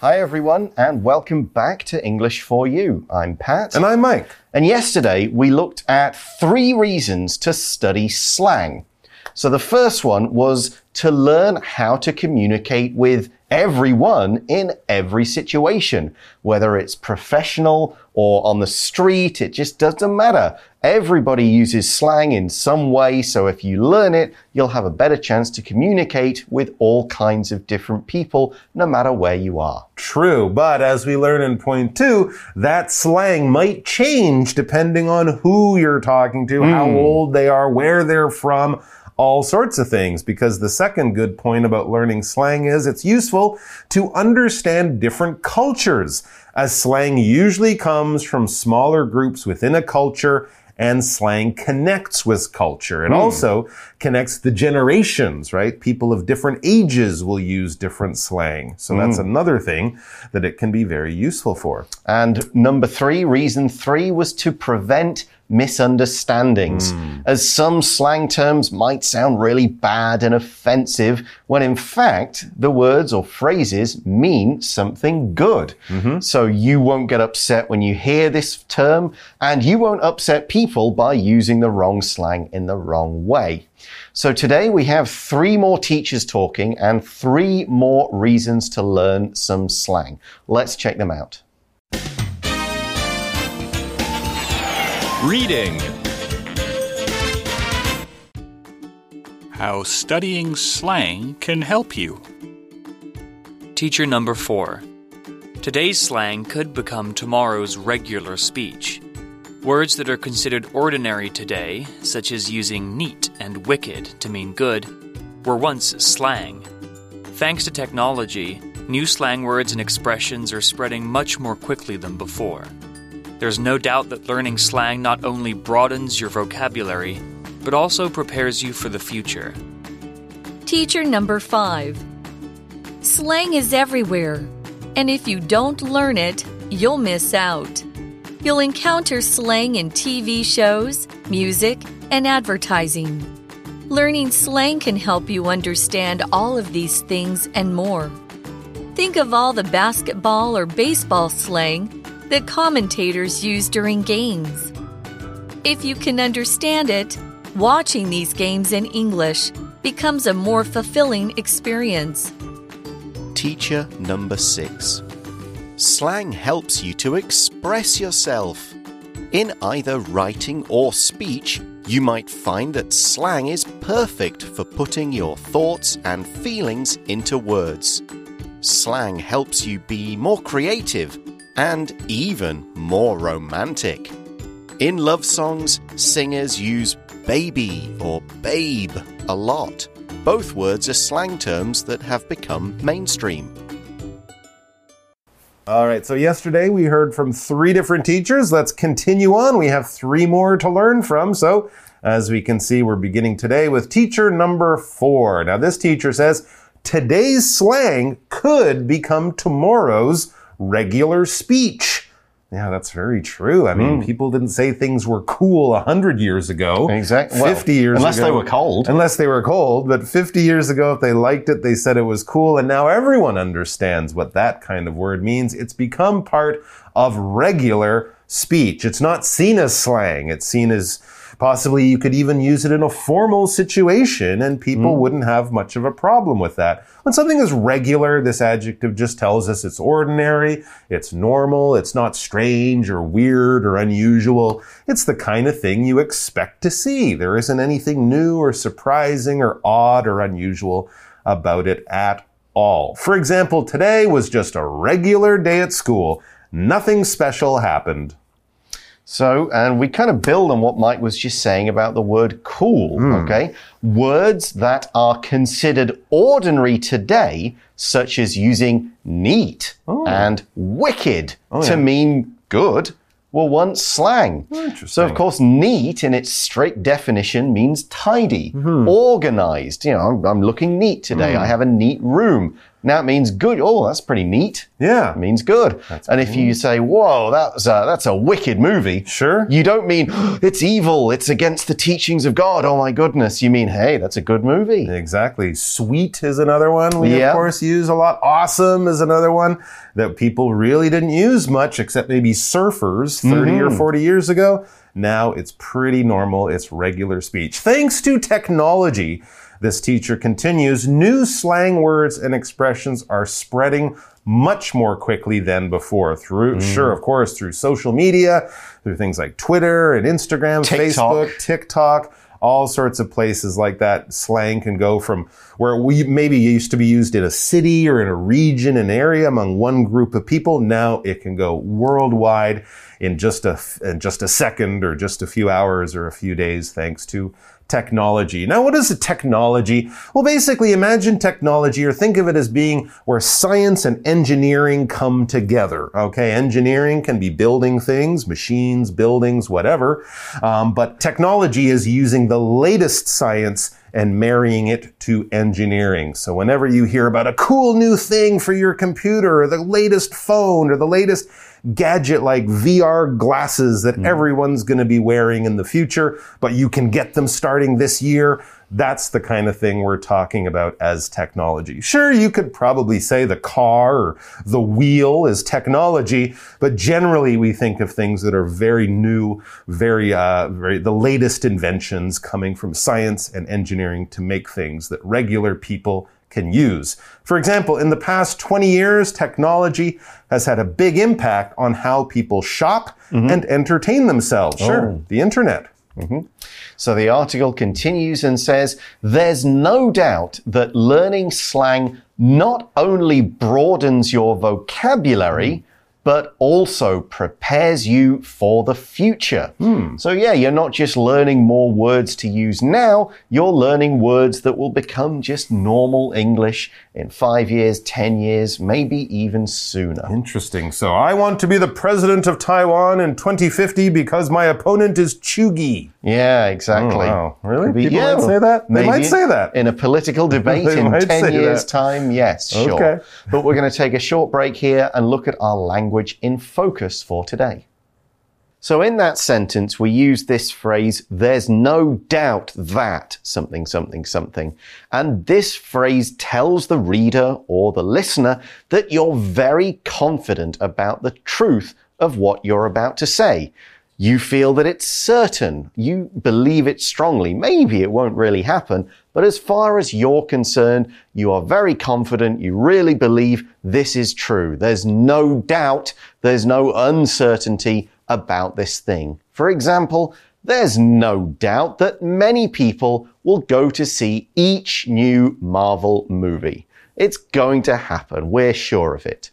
Hi, everyone, and welcome back to English for You. I'm Pat. And I'm Mike. And yesterday we looked at three reasons to study slang. So the first one was to learn how to communicate with everyone in every situation, whether it's professional or on the street, it just doesn't matter. Everybody uses slang in some way, so if you learn it, you'll have a better chance to communicate with all kinds of different people, no matter where you are. True, but as we learn in point two, that slang might change depending on who you're talking to, mm. how hmm. old they are, where they're from all sorts of things because the second good point about learning slang is it's useful to understand different cultures as slang usually comes from smaller groups within a culture and slang connects with culture. It mm. also connects the generations, right? People of different ages will use different slang. So mm. that's another thing that it can be very useful for. And number three, reason three was to prevent misunderstandings, mm. as some slang terms might sound really bad and offensive, when in fact the words or phrases mean something good. Mm -hmm. So you won't get upset when you hear this term, and you won't upset people by using the wrong slang in the wrong way. So today we have three more teachers talking and three more reasons to learn some slang. Let's check them out. Reading How studying slang can help you. Teacher number four. Today's slang could become tomorrow's regular speech. Words that are considered ordinary today, such as using neat and wicked to mean good, were once slang. Thanks to technology, new slang words and expressions are spreading much more quickly than before. There's no doubt that learning slang not only broadens your vocabulary, but also prepares you for the future. Teacher number five Slang is everywhere, and if you don't learn it, you'll miss out. You'll encounter slang in TV shows, music, and advertising. Learning slang can help you understand all of these things and more. Think of all the basketball or baseball slang that commentators use during games. If you can understand it, watching these games in English becomes a more fulfilling experience. Teacher number six. Slang helps you to express yourself. In either writing or speech, you might find that slang is perfect for putting your thoughts and feelings into words. Slang helps you be more creative and even more romantic. In love songs, singers use baby or babe a lot. Both words are slang terms that have become mainstream. All right, so yesterday we heard from three different teachers. Let's continue on. We have three more to learn from. So, as we can see, we're beginning today with teacher number four. Now, this teacher says today's slang could become tomorrow's regular speech. Yeah, that's very true. I mean, mm. people didn't say things were cool a hundred years ago. Exactly. Fifty well, years unless ago. Unless they were cold. Unless they were cold. But fifty years ago, if they liked it, they said it was cool, and now everyone understands what that kind of word means. It's become part of regular speech. It's not seen as slang. It's seen as Possibly you could even use it in a formal situation and people mm. wouldn't have much of a problem with that. When something is regular, this adjective just tells us it's ordinary, it's normal, it's not strange or weird or unusual. It's the kind of thing you expect to see. There isn't anything new or surprising or odd or unusual about it at all. For example, today was just a regular day at school. Nothing special happened. So, and we kind of build on what Mike was just saying about the word cool, mm. okay? Words that are considered ordinary today, such as using neat oh. and wicked oh, to yeah. mean good, were once slang. So, of course, neat in its strict definition means tidy, mm -hmm. organized. You know, I'm, I'm looking neat today. Mm. I have a neat room. Now it means good. Oh, that's pretty neat. Yeah. It means good. and if you say, "Whoa, that's a, that's a wicked movie," Sure. you don't mean it's evil. It's against the teachings of God. Oh my goodness! You mean, hey, that's a good movie. Exactly. Sweet is another one we, Yeah. of course, use a lot. Awesome is another one that people really didn't use much, except maybe surfers 30 Mm-hmm. or 40 years ago. Now it's pretty normal. It's regular speech. Thanks to technology, this teacher continues, new slang words and expressions are spreading much more quickly than before. Through, Mm. sure, of course, through social media, through things like Twitter and Instagram, TikTok. Facebook, TikTok, all sorts of places like that. Slang can go from where we maybe used to be used in a city or in a region, an area among one group of people. Now it can go worldwide in just a in just a second or just a few hours or a few days, thanks to technology. Now, what is a technology? Well, basically, imagine technology or think of it as being where science and engineering come together. Okay, engineering can be building things, machines, buildings, whatever. Um, but technology is using the latest science and marrying it to engineering. So whenever you hear about a cool new thing for your computer or the latest phone or the latest gadget like VR glasses that everyone's going to be wearing in the future, but you can get them starting this year. That's the kind of thing we're talking about as technology. Sure, you could probably say the car or the wheel is technology, but generally we think of things that are very new, very, uh, very, the latest inventions coming from science and engineering to make things that regular people can use. For example, in the past 20 years, technology has had a big impact on how people shop mm-hmm. and entertain themselves. Oh. Sure, the internet. Mm-hmm. So the article continues and says there's no doubt that learning slang not only broadens your vocabulary, but also prepares you for the future. Hmm. So, yeah, you're not just learning more words to use now, you're learning words that will become just normal English in five years, 10 years, maybe even sooner. Interesting. So I want to be the president of Taiwan in 2050 because my opponent is cheugy. Yeah, exactly. Oh, wow. Really? Be- People might say that? They might say that. In a political debate in 10 years' that. time, yes, sure. Okay. But we're going to take a short break here and look at our language in focus for today. So, in that sentence, we use this phrase, there's no doubt that something, something, something. And this phrase tells the reader or the listener that you're very confident about the truth of what you're about to say. You feel that it's certain. You believe it strongly. Maybe it won't really happen, but as far as you're concerned, you are very confident. You really believe this is true. There's no doubt. There's no uncertainty about this thing. For example, there's no doubt that many people will go to see each new Marvel movie. It's going to happen. We're sure of it.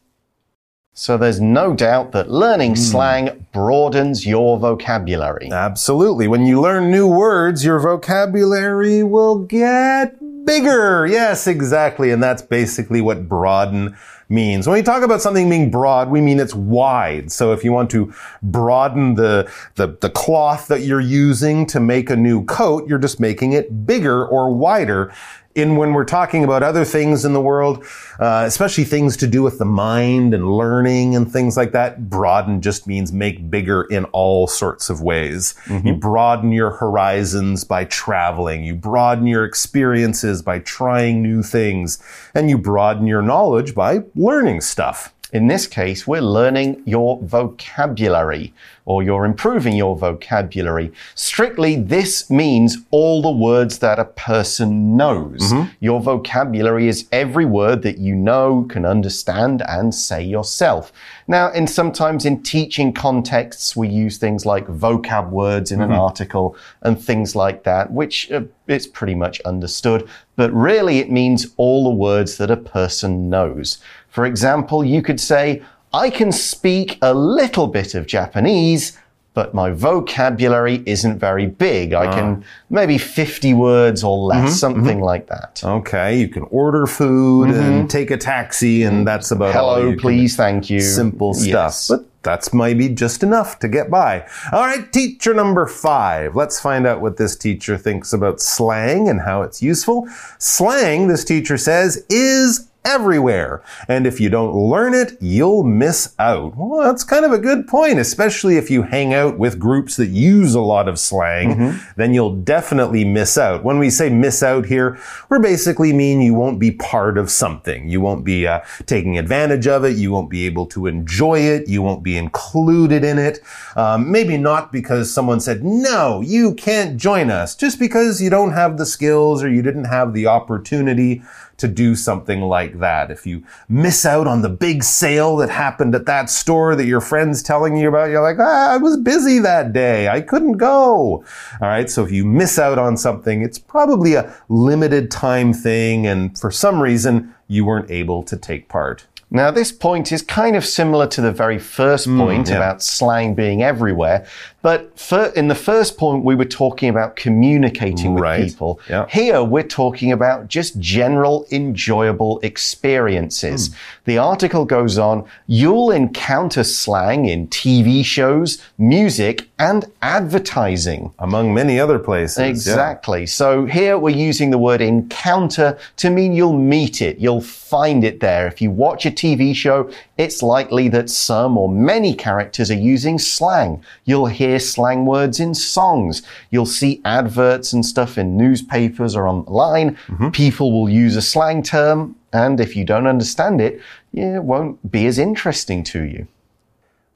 So there's no doubt that learning hmm. slang broadens your vocabulary. Absolutely. When you learn new words, your vocabulary will get bigger. Yes, exactly. And that's basically what broaden means. When we talk about something being broad, we mean it's wide. So if you want to broaden the, the, the cloth that you're using to make a new coat, you're just making it bigger or wider. In when we're talking about other things in the world, uh, especially things to do with the mind and learning and things like that, broaden just means make bigger in all sorts of ways. You broaden your horizons by traveling. You broaden your experiences by trying new things. And you broaden your knowledge by learning stuff. In this case, we're learning your vocabulary or you're improving your vocabulary. Strictly, this means all the words that a person knows. Your vocabulary is every word that you know, can understand, and say yourself. Now, in sometimes in teaching contexts, we use things like vocab words in an article and things like that, which uh, it's pretty much understood. But really, it means all the words that a person knows. For example, you could say, I can speak a little bit of Japanese, but my vocabulary isn't very big. I can ah. maybe 50 words or less, mm-hmm, something mm-hmm. like that. Okay, you can order food and mm-hmm. take a taxi, and that's about all. Hello, please, thank you. simple stuff. Yes. But that's maybe just enough to get by. All right, teacher number five. Let's find out what this teacher thinks about slang and how it's useful. Slang, this teacher says, is everywhere. And if you don't learn it, you'll miss out. Well, that's kind of a good point, especially if you hang out with groups that use a lot of slang, then you'll definitely miss out. When we say miss out here, we're basically mean you won't be part of something. You won't be uh, taking advantage of it. You won't be able to enjoy it. You won't be included in it. Um, maybe not because someone said, no, you can't join us, just because you don't have the skills or you didn't have the opportunity to do something like that. If you miss out on the big sale that happened at that store that your friend's telling you about, you're like, ah, I was busy that day. I couldn't go. All right. So if you miss out on something, it's probably a limited time thing. And for some reason, you weren't able to take part. Now, this point is kind of similar to the very first point yeah. about slang being everywhere. But for, in the first point, we were talking about communicating with Right. people. Yeah. Here, we're talking about just general enjoyable experiences. Hmm. The article goes on you'll encounter slang in TV shows, music, and advertising. Among many other places. Yeah. Exactly. So here we're using the word encounter to mean you'll meet it, you'll find it there. If you watch a TV show, it's likely that some or many characters are using slang. You'll hear slang words in songs. You'll see adverts and stuff in newspapers or online. Mm-hmm. People will use a slang term, and if you don't understand it, it won't be as interesting to you.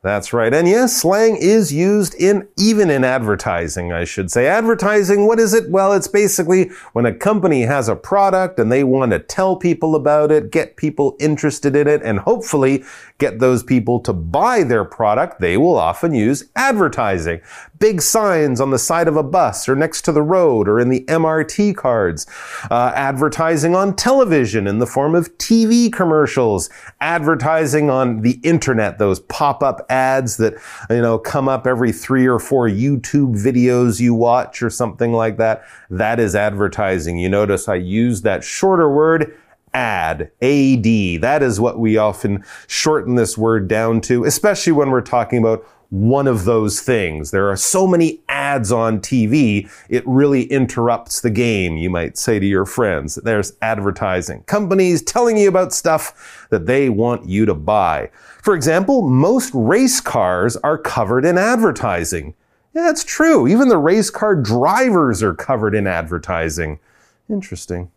That's right. And yes, slang is used in even in advertising, I should say. Advertising, what is it? Well, it's basically when a company has a product and they want to tell people about it, get people interested in it, and hopefully get those people to buy their product, they will often use advertising. Big signs on the side of a bus or next to the road or in the MRT cards. Uh, advertising on television in the form of TV commercials. Advertising on the internet, those pop-up ads that, you know, come up every three or four YouTube videos you watch or something like that. That is advertising. You notice I use that shorter word ad, AD. That is what we often shorten this word down to, especially when we're talking about one of those things. There are so many ads on TV, it really interrupts the game, you might say to your friends. There's advertising. Companies telling you about stuff that they want you to buy. For example, most race cars are covered in advertising. Yeah, that's true. Even the race car drivers are covered in advertising. Interesting.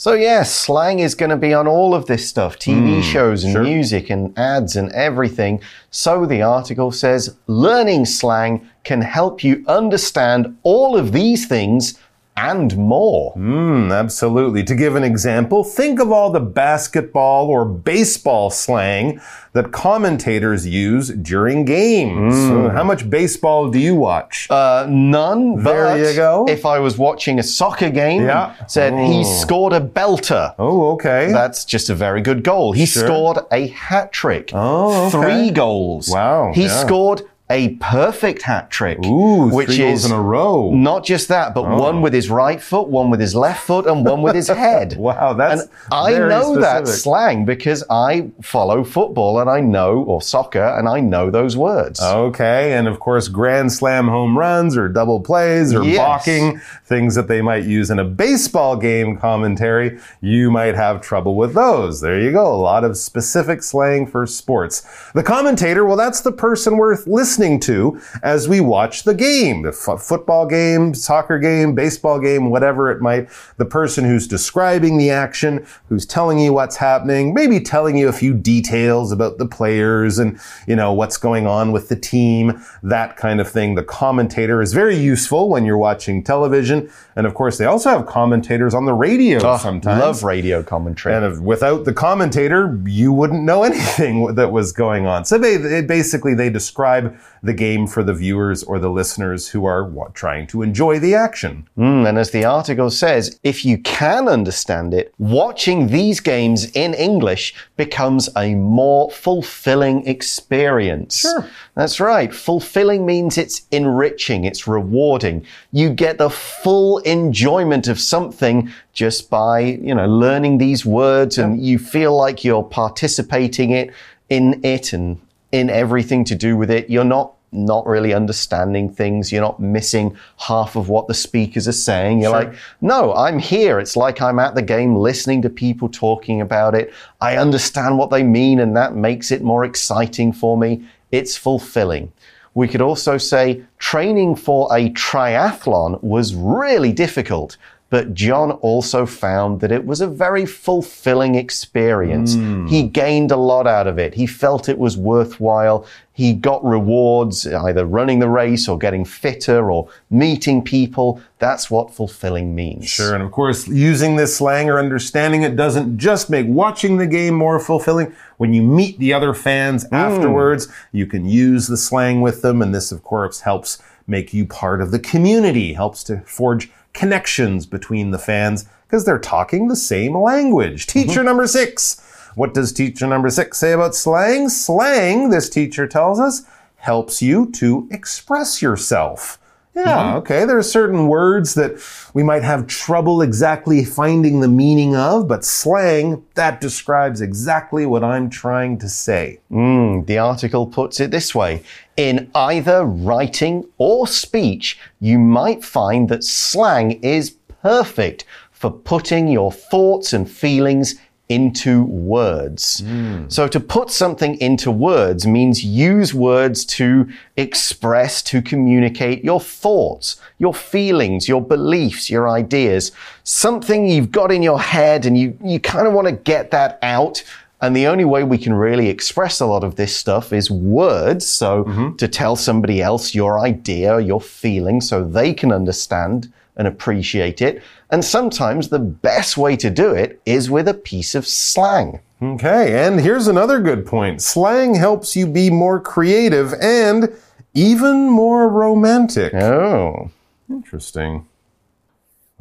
So yeah, slang is going to be on all of this stuff, TV hmm, shows and sure. music and ads and everything. So the article says learning slang can help you understand all of these things and more. Mm, absolutely. To give an example, think of all the basketball or baseball slang that commentators use during games. So how much baseball do you watch? Uh, none. There but you go. If I was watching a soccer game, Yeah. said he Oh. scored a belter. oh, okay. That's just a very good goal. He Sure. scored a hat trick. Oh, okay. Three goals. Wow, He yeah. scored a perfect hat trick. Ooh, which three goals is in a row. Not just that, but oh. one with his right foot, one with his left foot, and one with his head. Wow, that's and I know that slang because I follow football and I know, or soccer, and I know those words. Okay, and of course, grand slam home runs or double plays or Yes. balking, things that they might use in a baseball game commentary, you might have trouble with those. There you go, a lot of specific slang for sports. The commentator, well, that's the person worth listening to as we watch the game, the f- football game, soccer game, baseball game, whatever it might, the person who's describing the action, who's telling you what's happening, maybe telling you a few details about the players and, you know, what's going on with the team, that kind of thing. The commentator is very useful when you're watching television. And of course, they also have commentators on the radio Oh, sometimes. Love radio commentary. And if, without the commentator, you wouldn't know anything that was going on. So they, they basically they describe the game for the viewers or the listeners who are wa- trying to enjoy the action. Mm, and as the article says, if you can understand it, watching these games in English becomes a more fulfilling experience. Sure. That's right. Fulfilling means it's enriching, it's rewarding. You get the full enjoyment of something just by, you know, learning these words and you feel like you're participating it in it and in everything to do with it. You're not not really understanding things. You're not missing half of what the speakers are saying. You're like, no, I'm here. It's like I'm at the game listening to people talking about it. I understand what they mean, and that makes it more exciting for me. It's fulfilling. We could also say training for a triathlon was really difficult. But John also found that it was a very fulfilling experience. Hmm. He gained a lot out of it. He felt it was worthwhile. He got rewards, either running the race or getting fitter or meeting people. That's what fulfilling means. Sure, and of course, using this slang or understanding it doesn't just make watching the game more fulfilling. When you meet the other fans hmm. afterwards, you can use the slang with them, and this, of course, helps make you part of the community, helps to forge connections between the fans because they're talking the same language. Mm-hmm. Teacher number six. What does teacher number six say about slang? Slang, this teacher tells us, helps you to express yourself. Yeah, mm-hmm. okay. There are certain words that we might have trouble exactly finding the meaning of, but slang, that describes exactly what I'm trying to say. Mm, the article puts it this way In either writing or speech, you might find that slang is perfect for putting your thoughts and feelings into words. Hmm. So to put something into words means use words to express, to communicate your thoughts, your feelings, your beliefs, your ideas. Something you've got in your head and you, you kind of want to get that out. And the only way we can really express a lot of this stuff is words. So mm-hmm. to tell somebody else your idea, your feeling, so they can understand and appreciate it. And sometimes the best way to do it is with a piece of slang. Okay, and here's another good point slang helps you be more creative and even more romantic. Oh. Interesting.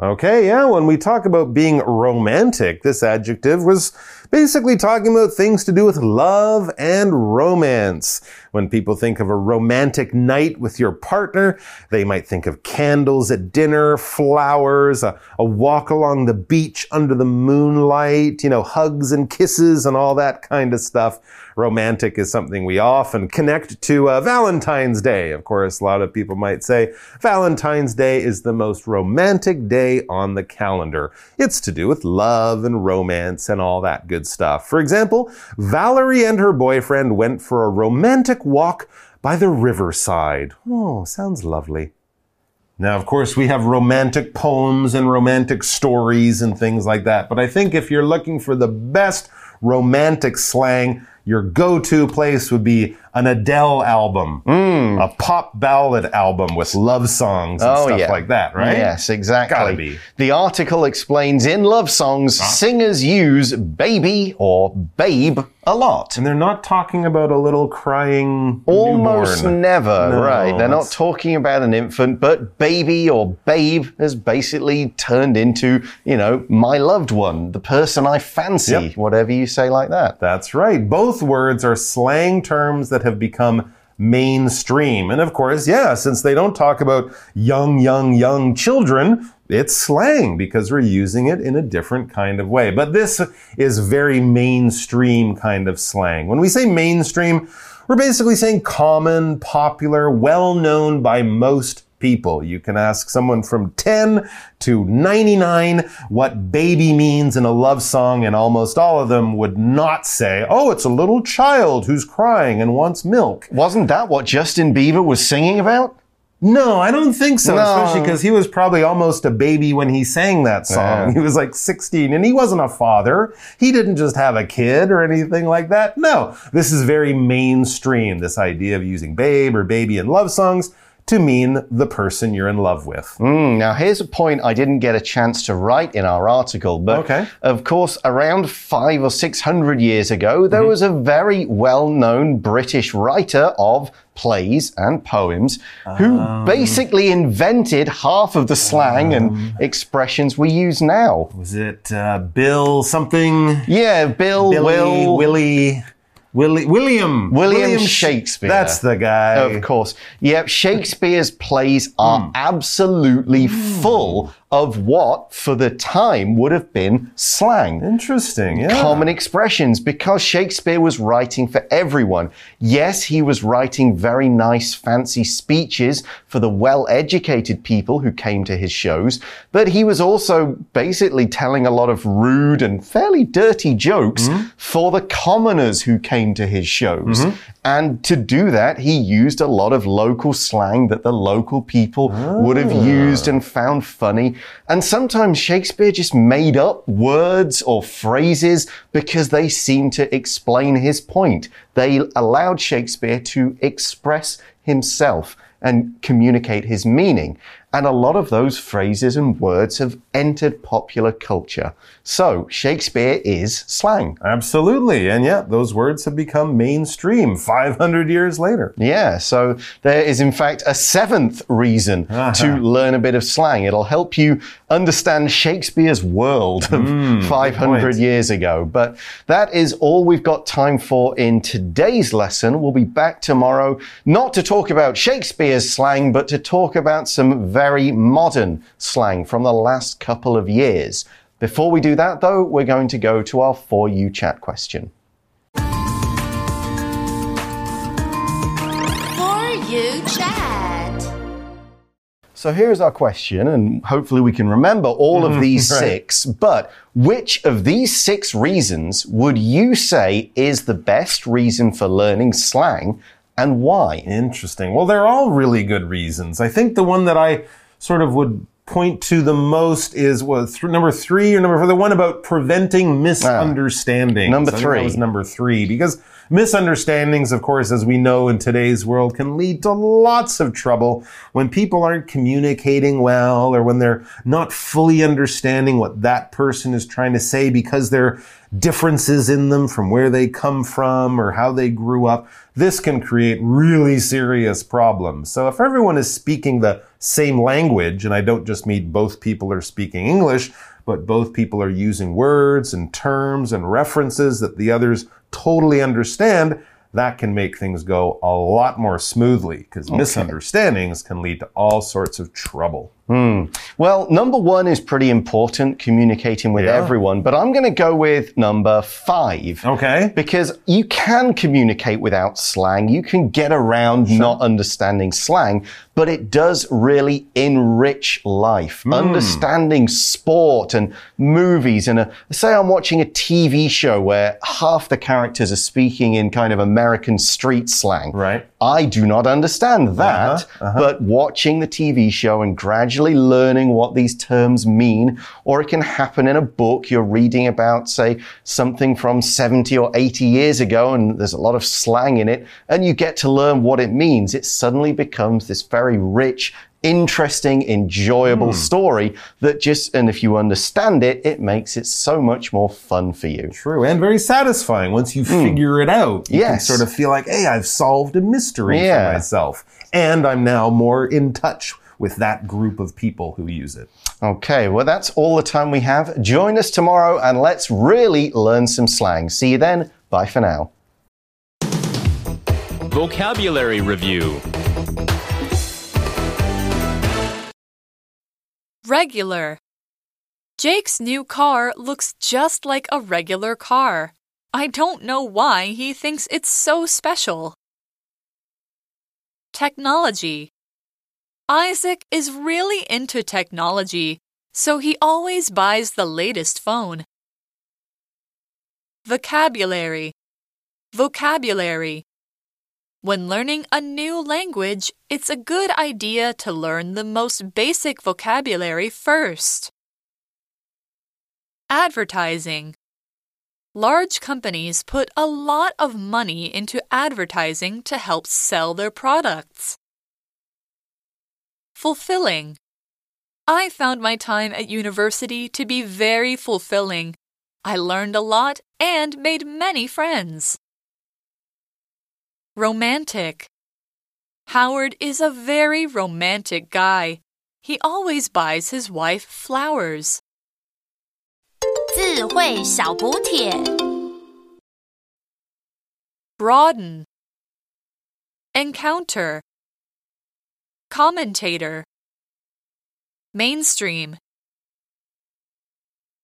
Okay, yeah, when we talk about being romantic, this adjective was basically talking about things to do with love and romance. When people think of a romantic night with your partner, they might think of candles at dinner, flowers, a, a walk along the beach under the moonlight, you know, hugs and kisses and all that kind of stuff. Romantic is something we often connect to uh, Valentine's Day. Of course, a lot of people might say Valentine's Day is the most romantic day on the calendar. It's to do with love and romance and all that good stuff. For example, Valerie and her boyfriend went for a romantic walk by the riverside. Oh, sounds lovely. Now, of course, we have romantic poems and romantic stories and things like that. But I think if you're looking for the best romantic slang, your go-to place would be an Adele album, mm. a pop ballad album with love songs and oh, stuff like that, right? Yes, exactly. Gotta be. The article explains in love songs, singers use baby or babe a lot. And they're not talking about a little crying Almost newborn. never, No, right? They're not talking about an infant, but baby or babe has basically turned into, you know, my loved one, the person I fancy, Yep. whatever you say like that. That's right. Both words are slang terms that have become mainstream. And of course, yeah, since they don't talk about young, young, young children, it's slang because we're using it in a different kind of way. But this is very mainstream kind of slang. When we say mainstream, we're basically saying common, popular, well known by most people. You can ask someone from 10 to 99 what baby means in a love song, and almost all of them would not say, oh, it's a little child who's crying and wants milk. Wasn't that what Justin Bieber was singing about? No, I don't think so, No. especially because he was probably almost a baby when he sang that song. Yeah. He was like 16 and he wasn't a father. He didn't just have a kid or anything like that. No, this is very mainstream, this idea of using babe or baby in love songs to mean the person you're in love with. Hmm, now, here's a point I didn't get a chance to write in our article, but Okay. of course, around five or six hundred years ago, there was a very well known British writer of plays and poems who basically invented half of the slang and expressions we use now. Was it uh, Bill something? Yeah, Bill, Billy, Will, Willie, Willie, William. William Sh- Shakespeare. That's the guy. Of course. Yep, Shakespeare's plays are hmm. absolutely hmm. full of what, for the time, would have been slang. Interesting. Yeah. Common expressions because Shakespeare was writing for everyone. Yes, he was writing very nice, fancy speeches for the well educated people who came to his shows, but he was also basically telling a lot of rude and fairly dirty jokes mm-hmm. for the commoners who came to his shows. Mm-hmm. And to do that, he used a lot of local slang that the local people would have ah. used and found funny. And sometimes Shakespeare just made up words or phrases because they seemed to explain his point. They allowed Shakespeare to express himself and communicate his meaning. And a lot of those phrases and words have entered popular culture. So Shakespeare is slang. Absolutely. And yeah, those words have become mainstream 500 years later. Yeah, so there is in fact a seventh reason to uh-huh. learn a bit of slang. It'll help you understand Shakespeare's world of mm, 500 years ago. But that is all we've got time for in today's lesson. We'll be back tomorrow not to talk about Shakespeare's slang, but to talk about some very modern slang from the last couple of years. Before we do that, though, we're going to go to our For You chat question. For you chat. So here's our question, and hopefully we can remember all of these right. six. But which of these six reasons would you say is the best reason for learning slang and why? Interesting. Well, they're all really good reasons. I think the one that I sort of would point to the most is was th- number three or number four, the one about preventing ah. misunderstandings. Number I think three. that was number three because misunderstandings, of course, as we know in today's world, can lead to lots of trouble when people aren't communicating well or when they're not fully understanding what that person is trying to say because there are differences in them from where they come from or how they grew up. This can create really serious problems. So if everyone is speaking the same language, and I don't just mean both people are speaking English, but both people are using words and terms and references that the others totally understand, that can make things go a lot more smoothly because misunderstandings can lead to all sorts of trouble. Hmm. Well, number one is pretty important, communicating with Yeah. everyone, but I'm going to go with number five. Okay. Because you can communicate without slang. You can get around not understanding slang, but it does really enrich life. Hmm. Understanding sport and movies and a, say I'm watching a TV show where half the characters are speaking in kind of American street slang. Right. I do not understand that, uh-huh, uh-huh. but watching the TV show and gradually learning what these terms mean, or it can happen in a book you're reading about, say, something from 70 or 80 years ago, and there's a lot of slang in it, and you get to learn what it means. It suddenly becomes this very rich, interesting, enjoyable story that just, and if you understand it, it makes it so much more fun for you. True, and very satisfying once you figure it out. You can Hmm. Sort of feel like, hey, I've solved a mystery Yeah. for myself. And I'm now more in touch with that group of people who use it. Okay, well, that's all the time we have. Join us tomorrow and let's really learn some slang. See you then. Bye for now. Vocabulary Review Regular. Jake's new car looks just like a regular car. I don't know why he thinks it's so special. Technology. Isaac is really into technology, so he always buys the latest phone. Vocabulary. Vocabulary. When learning a new language, it's a good idea to learn the most basic vocabulary first. Advertising. Large companies put a lot of money into advertising to help sell their products. Fulfilling. I found my time at university to be very fulfilling. I learned a lot and made many friends. Romantic. Howard is a very romantic guy. He always buys his wife flowers. 智慧小补帖。 Broaden. Encounter. Commentator. Mainstream.